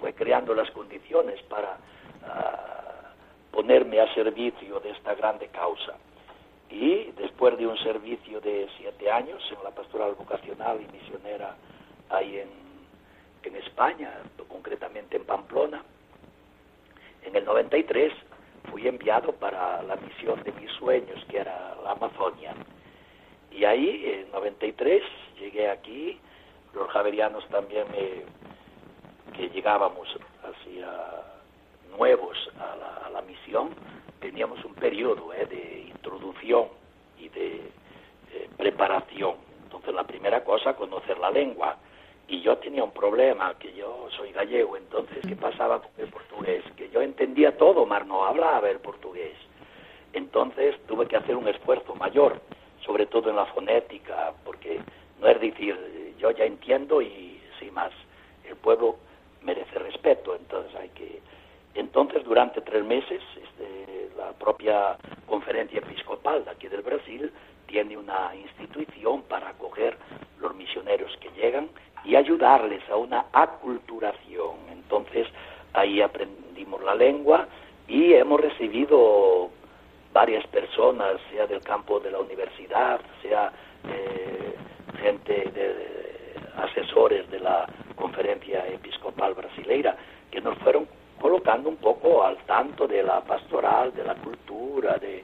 [SPEAKER 3] fue creando las condiciones para ah, ponerme a servicio de esta grande causa. Y después de un servicio de siete años en la pastoral vocacional y misionera ahí en, en España, concretamente en Pamplona, en el 93 fui enviado para la misión de mis sueños, que era la Amazonia. Y ahí, en 93, llegué aquí, los javerianos también que llegábamos nuevos a la, misión, teníamos un periodo eh, de introducción y de eh, preparación. Entonces la primera cosa, conocer la lengua. Y yo tenía un problema, que yo soy gallego, entonces, ¿qué pasaba con el portugués? Que yo entendía todo, pero no hablaba el portugués. Entonces tuve que hacer un esfuerzo mayor, sobre todo en la fonética, porque no es decir, yo ya entiendo y sin más, el pueblo merece respeto, entonces hay que... Entonces, durante tres meses, este, la propia conferencia episcopal de aquí del Brasil tiene una institución para acoger los misioneros que llegan y ayudarles a una aculturación. Entonces, ahí aprendimos la lengua y hemos recibido varias personas, sea del campo de la universidad, sea eh, gente de, asesores de la conferencia episcopal brasileira, que nos fueron colocando un poco al tanto de la pastoral, de la cultura, de,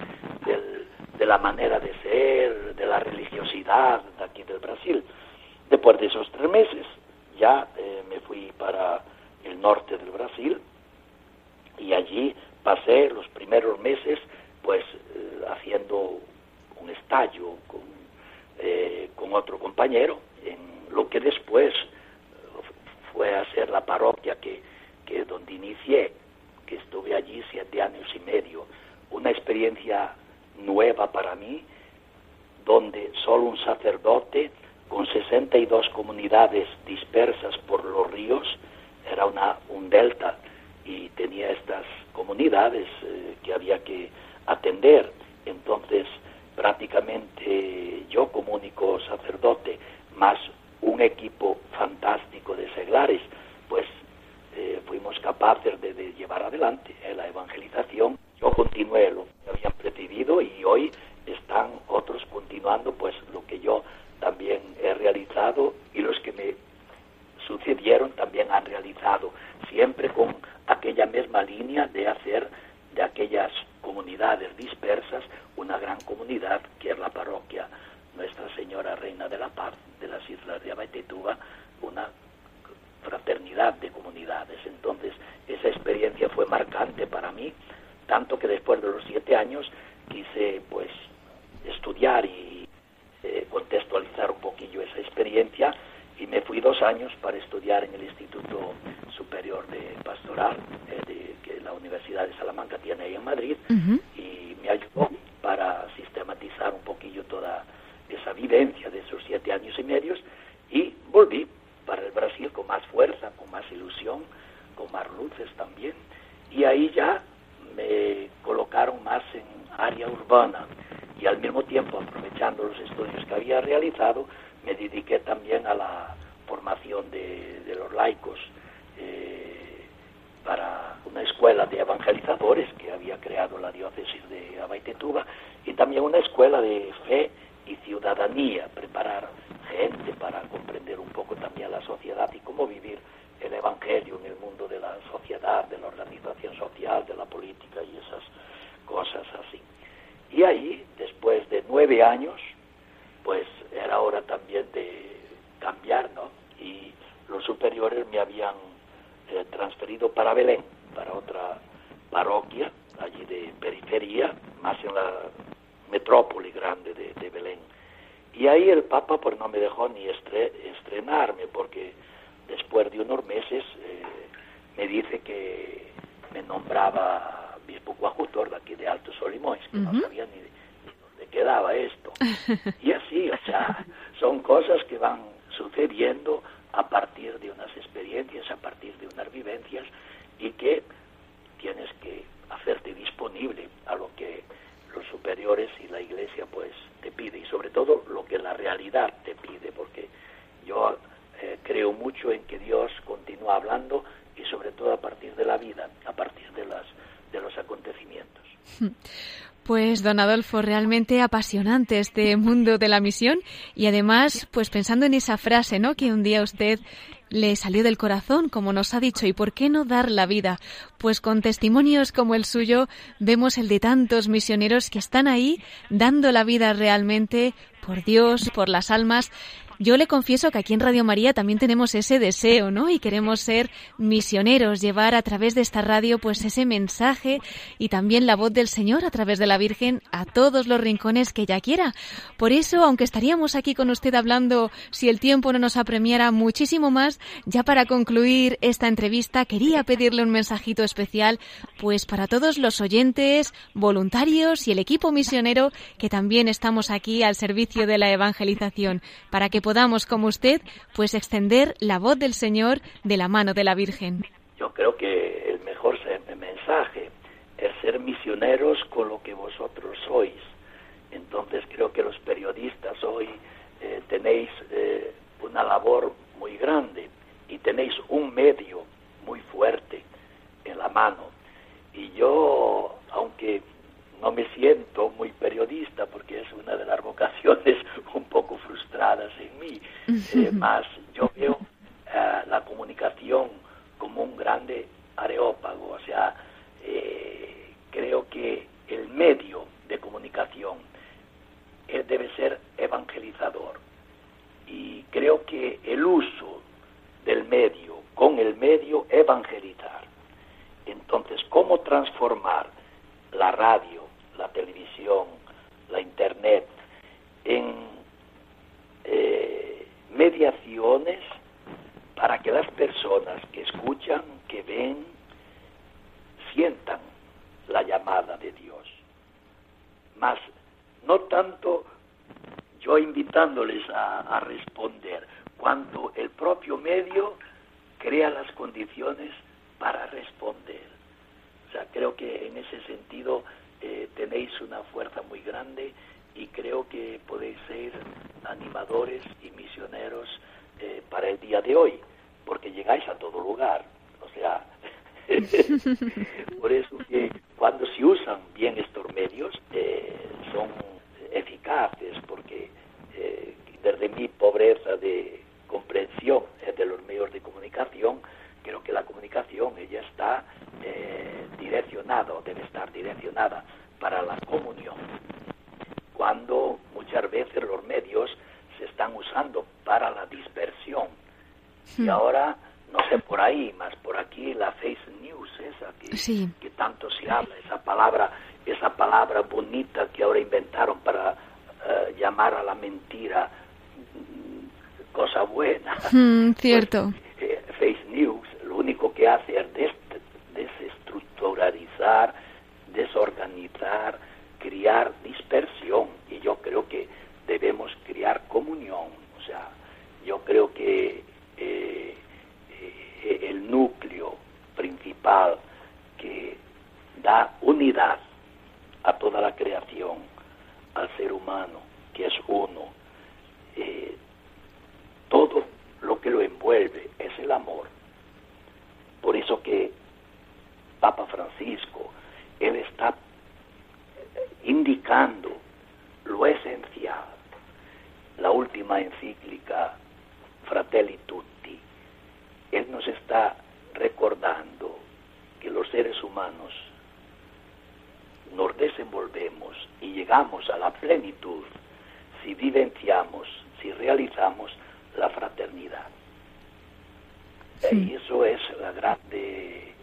[SPEAKER 3] de la manera de ser, de la religiosidad de aquí del Brasil. Después de esos tres meses ya eh, me fui para el norte del Brasil y allí pasé los primeros meses pues eh, haciendo un estallo con, eh, con otro compañero en lo que después fue a ser la parroquia que, que donde inicié, que estuve allí siete años y medio, una experiencia nueva para mí, donde solo un sacerdote con 62 comunidades dispersas por los ríos, era una, un delta y tenía estas comunidades eh, que había que atender. Entonces, prácticamente yo como único sacerdote, más un equipo fantástico de seglares, pues eh, fuimos capaces de, llevar adelante la evangelización. Yo continué lo eh, transferido para Belén, para otra parroquia, allí de periferia, más en la metrópoli grande de, Belén. Y ahí el Papa pues no me dejó ni estrenarme, porque después de unos meses eh, me dice que me nombraba bispo coadjutor de aquí de Alto Solimões, que no sabía ni, quedaba esto. Y así, o sea, son cosas que van sucediendo a partir de unas experiencias, a partir de unas vivencias y que tienes que hacerte disponible a lo que los superiores y la iglesia pues te pide y sobre todo lo que la realidad te pide porque yo eh, creo mucho en que Dios continúa hablando y sobre todo a partir de la vida, a partir de las de los acontecimientos.
[SPEAKER 1] Pues don Adolfo, realmente apasionante este mundo de la misión y además, pues pensando en esa frase, ¿no? Que un día usted le salió del corazón, como nos ha dicho, ¿y por qué no dar la vida? Pues con testimonios como el suyo vemos el de tantos misioneros que están ahí dando la vida realmente por Dios, por las almas Yo le confieso que aquí en Radio María también tenemos ese deseo, ¿no? Y queremos ser misioneros, llevar a través de esta radio pues ese mensaje y también la voz del Señor a través de la Virgen a todos los rincones que ella quiera. Por eso, aunque estaríamos aquí con usted hablando, si el tiempo no nos apremiara muchísimo más, ya para concluir esta entrevista quería pedirle un mensajito especial pues para todos los oyentes, voluntarios y el equipo misionero que también estamos aquí al servicio de la evangelización, para que podamos, como usted, pues extender la voz del Señor de la mano de la Virgen.
[SPEAKER 3] Yo creo que el mejor mensaje es ser misioneros con lo que vosotros sois. Entonces creo que los periodistas hoy eh, tenéis eh, una labor muy grande y tenéis un medio muy fuerte en la mano. Y yo, aunque no me siento muy periodista porque es una de las vocaciones un poco frustradas en mí. Eh, más yo veo eh, la comunicación como un grande areópago, o sea, eh, creo que el medio de comunicación debe ser evangelizador y creo que el uso del medio con el medio evangelizar. Entonces, ¿cómo transformar la radio la televisión, la internet, en eh, mediaciones para que las personas que escuchan, que ven, sientan la llamada de Dios. Más, no tanto yo invitándoles a, responder, cuando el propio medio crea las condiciones para responder. O sea, creo que en ese sentido eh, tenéis una fuerza muy grande y creo que podéis ser animadores y misioneros eh, para el día de hoy, porque llegáis a todo lugar. O sea, por eso que cuando se usan bien estos medios eh, son eficaces, porque desde mi pobreza de comprensión de los medios de comunicación, creo que la comunicación ella está eh, direccionada o debe estar direccionada para la comunión, cuando muchas veces los medios se están usando para la dispersión. Y hmm. ahora, no sé por ahí, más por aquí, la face news, esa que, que tanto se habla, esa palabra, esa palabra bonita que ahora inventaron para eh, llamar a la mentira mm, cosa buena.
[SPEAKER 1] Hmm, cierto.
[SPEAKER 3] Pues, eh, face news lo único que hace es desestructuralizar, desorganizar, criar dispersión. Y yo creo que debemos criar comunión. O sea, yo creo que eh, eh, el núcleo principal que da unidad a toda la creación, al ser humano, que es uno, eh, todo lo que lo envuelve es el amor. Por eso que Papa Francisco, él está indicando lo esencial. La última encíclica, Fratelli Tutti, él nos está recordando que los seres humanos nos desenvolvemos y llegamos a la plenitud si vivenciamos, si realizamos la fraternidad. Y eso es la grande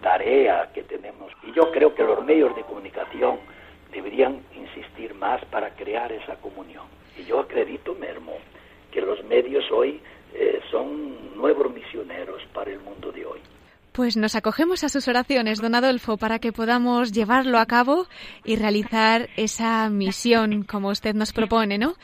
[SPEAKER 3] tarea que tenemos. Y yo creo que los medios de comunicación deberían insistir más para crear esa comunión. Y yo acredito, Mermo, que los medios hoy eh, son nuevos misioneros para el mundo.
[SPEAKER 1] Pues nos acogemos a sus oraciones, don Adolfo, para que podamos llevarlo a cabo y realizar esa misión como usted nos propone, ¿no?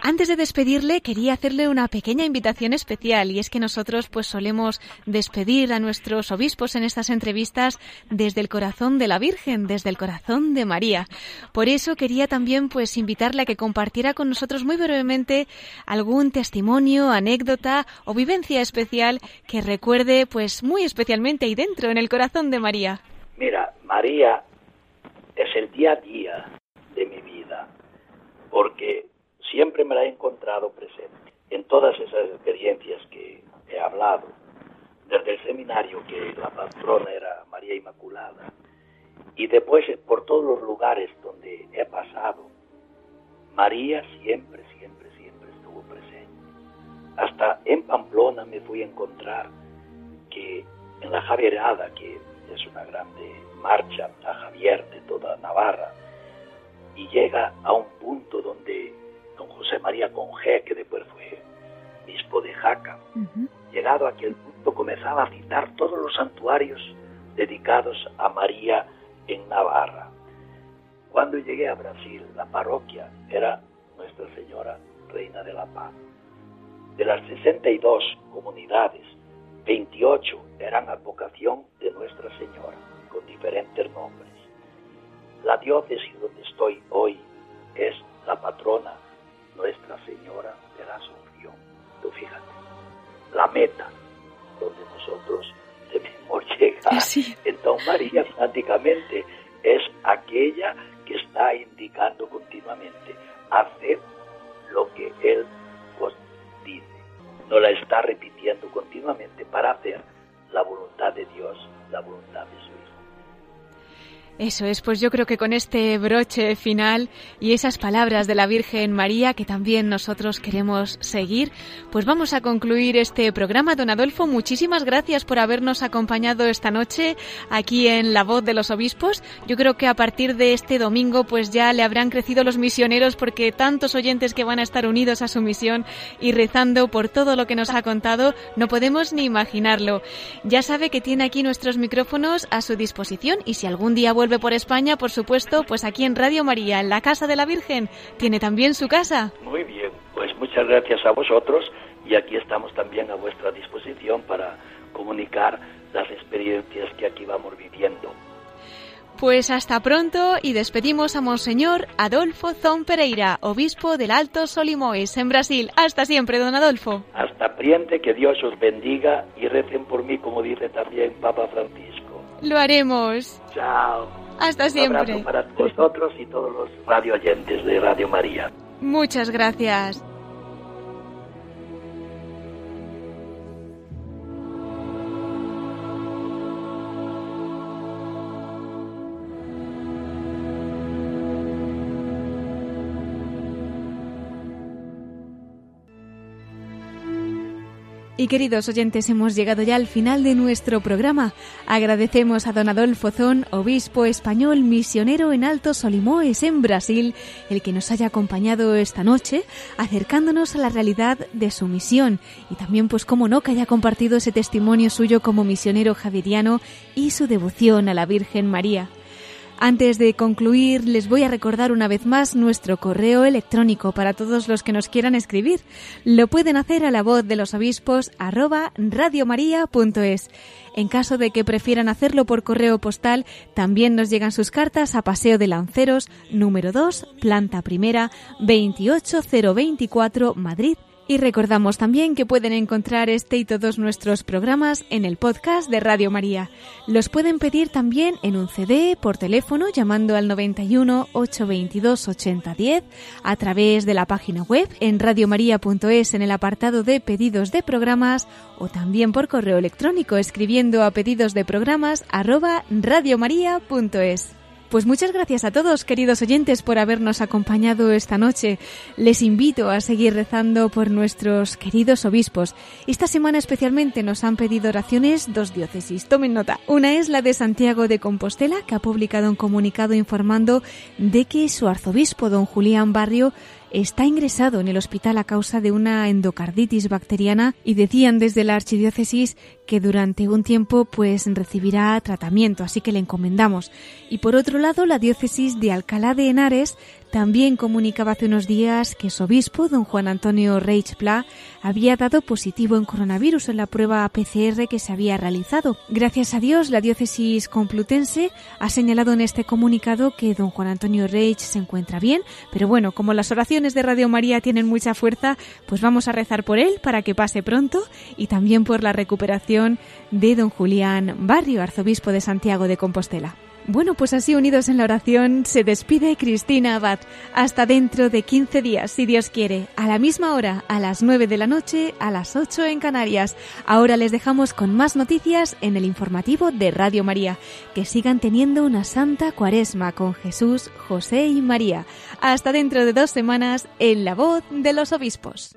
[SPEAKER 1] Antes de despedirle, quería hacerle una pequeña invitación especial y es que nosotros pues solemos despedir a nuestros obispos en estas entrevistas desde el corazón de la Virgen, desde el corazón de María. Por eso quería también pues invitarle a que compartiera con nosotros muy brevemente algún testimonio, anécdota o vivencia especial que recuerde pues muy especialmente y dentro, en el corazón de María?
[SPEAKER 3] Mira, María es el día a día de mi vida, porque siempre me la he encontrado presente en todas esas experiencias que he hablado, desde el seminario que la patrona era María Inmaculada, y después por todos los lugares donde he pasado, María siempre, siempre, siempre estuvo presente. hasta en Pamplona me fui a encontrar que en la Javierada, que es una grande marcha a Javier de toda Navarra, y llega a un punto donde don José María Conge, que después fue obispo de Jaca, llegado a aquel punto comenzaba a citar todos los santuarios dedicados a María en Navarra. Cuando llegué a Brasil, la parroquia era Nuestra Señora, Reina de la Paz. De las 62 comunidades, 28 eran advocación de Nuestra Señora, con diferentes nombres. La diócesis donde estoy hoy es la patrona Nuestra Señora de la Asunción. Tú fíjate, la meta donde nosotros debemos llegar en Don María prácticamente es aquella que está indicando continuamente hacer lo que Él no la está repitiendo continuamente para hacer la voluntad de Dios, la voluntad de su.
[SPEAKER 1] Eso es, pues yo creo que con este broche final y esas palabras de la Virgen María que también nosotros queremos seguir, pues vamos a concluir este programa. Don Adolfo, muchísimas gracias por habernos acompañado esta noche aquí en La Voz de los Obispos. Yo creo que a partir de este domingo pues ya le habrán crecido los misioneros porque tantos oyentes que van a estar unidos a su misión y rezando por todo lo que nos ha contado, no podemos ni imaginarlo. Ya sabe que tiene aquí nuestros micrófonos a su disposición y si algún día vuelve por España, por supuesto, pues aquí en Radio María, en la Casa de la Virgen, tiene también su casa.
[SPEAKER 3] Muy bien, pues muchas gracias a vosotros y aquí estamos también a vuestra disposición para comunicar las experiencias que aquí vamos viviendo.
[SPEAKER 1] Pues hasta pronto y despedimos a Monseñor Adolfo Zon Pereira, obispo del Alto Solimoes, en Brasil. Hasta siempre, don Adolfo.
[SPEAKER 3] Hasta priente, que Dios os bendiga y recen por mí, como dice también Papa Francisco.
[SPEAKER 1] Lo haremos.
[SPEAKER 3] Chao.
[SPEAKER 1] Hasta siempre. Un
[SPEAKER 3] abrazo para vosotros y todos los radio oyentes de Radio María.
[SPEAKER 1] Muchas gracias. Y queridos oyentes, hemos llegado ya al final de nuestro programa. Agradecemos a don Adolfo Zón, obispo español misionero en Alto Solimoes, en Brasil, el que nos haya acompañado esta noche, acercándonos a la realidad de su misión. Y también, pues, cómo no, que haya compartido ese testimonio suyo como misionero javeriano y su devoción a la Virgen María. Antes de concluir, les voy a recordar una vez más nuestro correo electrónico para todos los que nos quieran escribir. Lo pueden hacer a la voz de los obispos arroba radiomaria.es. En caso de que prefieran hacerlo por correo postal, también nos llegan sus cartas a Paseo de Lanceros, número 2, planta primera, 28024, Madrid y recordamos también que pueden encontrar este y todos nuestros programas en el podcast de Radio María. Los pueden pedir también en un CD, por teléfono, llamando al 91 822 8010, a través de la página web en radiomaria.es en el apartado de pedidos de programas o también por correo electrónico escribiendo a pedidos de programas arroba radiomaria.es. Pues muchas gracias a todos, queridos oyentes, por habernos acompañado esta noche. Les invito a seguir rezando por nuestros queridos obispos. Esta semana especialmente nos han pedido oraciones dos diócesis. Tomen nota. Una es la de Santiago de Compostela, que ha publicado un comunicado informando de que su arzobispo, don Julián Barrio, está ingresado en el hospital a causa de una endocarditis bacteriana y decían desde la archidiócesis que durante un tiempo pues recibirá tratamiento, así que le encomendamos. Y por otro lado, la diócesis de Alcalá de Henares también comunicaba hace unos días que su obispo, don Juan Antonio Reich Pla, había dado positivo en coronavirus en la prueba PCR que se había realizado. Gracias a Dios, la diócesis complutense ha señalado en este comunicado que don Juan Antonio Reich se encuentra bien, pero bueno, como las oraciones de Radio María tienen mucha fuerza, pues vamos a rezar por él para que pase pronto y también por la recuperación de don Julián Barrio, arzobispo de Santiago de Compostela. Bueno, pues así unidos en la oración se despide Cristina Abad. Hasta dentro de 15 días, si Dios quiere, a la misma hora, a las 9 de la noche, a las 8 en Canarias. Ahora les dejamos con más noticias en el informativo de Radio María. Que sigan teniendo una santa cuaresma con Jesús, José y María. Hasta dentro de dos semanas en la voz de los obispos.